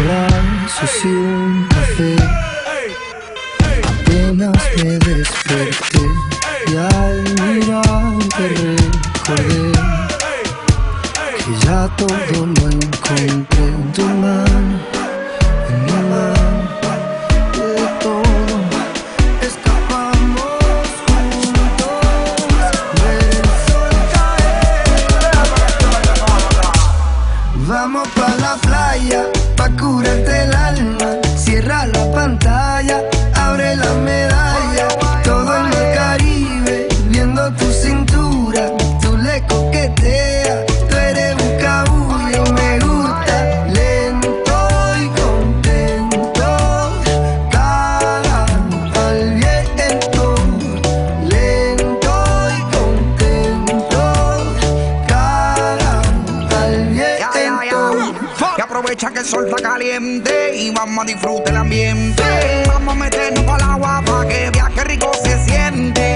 Ojalá eso un café. Apenas me desperté y al mirarte recordé que ya todo lo encontré en tu mano, en mi mano. De todo escapamos juntos del sol caer. Vamos pa la playa. Aprovecha que el sol está caliente y vamos a disfrutar el ambiente. Vamos a meternos el agua para que viaje rico se siente.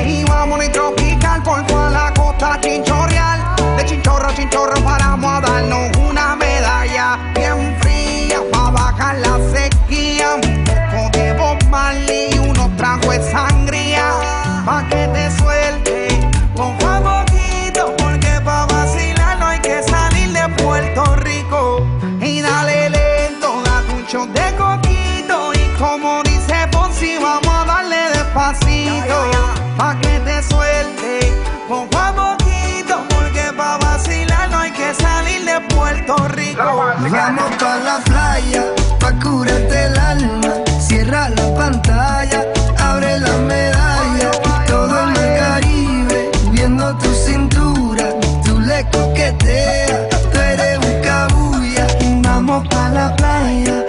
Coquito. Y como dice Ponzi, vamos a darle despacito. Pa' que te suelte, poco a poquito, porque pa' vacilar no hay que salir de Puerto Rico. Vamos pa' la playa, pa' curarte el alma. Cierra la pantalla, abre la medalla. Todo en el Caribe, viendo tu cintura. Tú le coqueteas, tú eres un cabulla. Vamos pa' la playa,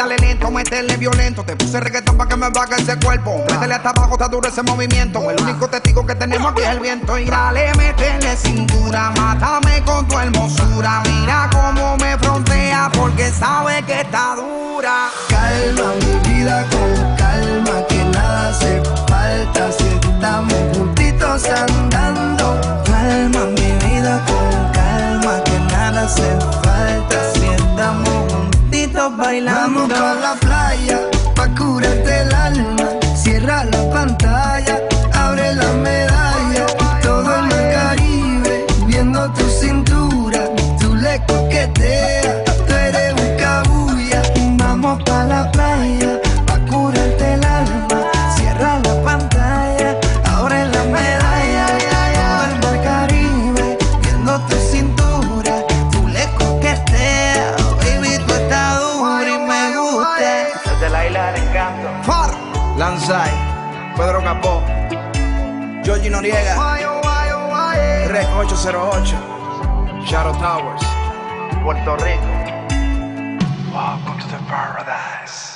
dale lento, meterle violento. Te puse reggaetón para que me baje ese cuerpo. Métele hasta abajo, está duro ese movimiento. El único testigo que tenemos aquí es el viento. Y dale, métele cintura, mátame con tu hermosura. Mira cómo me frontea porque sabe que está dura. Calma mi vida con Pedro Capó, Georgie Noriega, Rec 808, Shadow Towers, Puerto Rico. Welcome to the paradise.